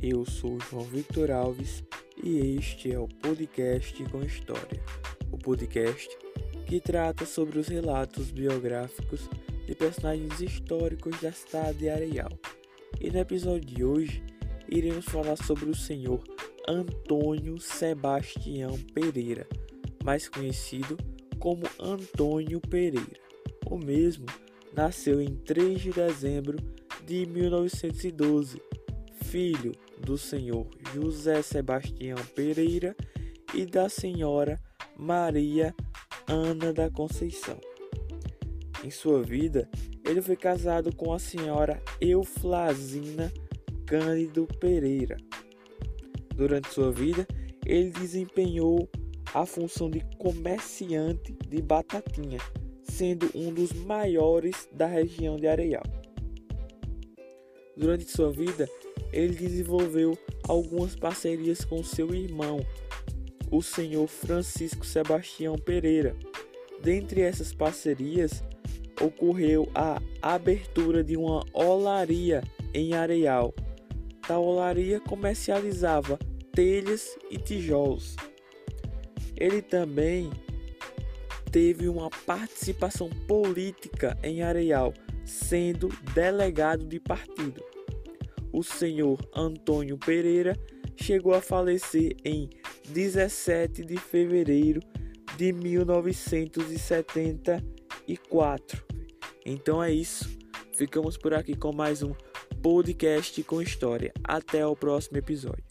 Eu sou João Victor Alves e este é o podcast com História, o podcast que trata sobre os relatos biográficos de personagens históricos da cidade de Areal. E no episódio de hoje iremos falar sobre o senhor Antônio Sebastião Pereira, mais conhecido como Antônio Pereira. O mesmo nasceu em 3 de dezembro de 1912, filho do senhor José Sebastião Pereira e da senhora Maria Ana da Conceição. Em sua vida, ele foi casado com a senhora Euflasina Cândido Pereira. Durante sua vida, ele desempenhou a função de comerciante de batatinha, sendo um dos maiores da região de Areal. Durante sua vida, ele desenvolveu algumas parcerias com seu irmão, o senhor Francisco Sebastião Pereira. Dentre essas parcerias, ocorreu a abertura de uma olaria em Areal. A olaria comercializava telhas e tijolos. Ele também teve uma participação política em Areal, sendo delegado de partido o senhor Antônio Pereira chegou a falecer em 17 de fevereiro de 1974. Então é isso. Ficamos por aqui com mais um podcast com história. Até o próximo episódio.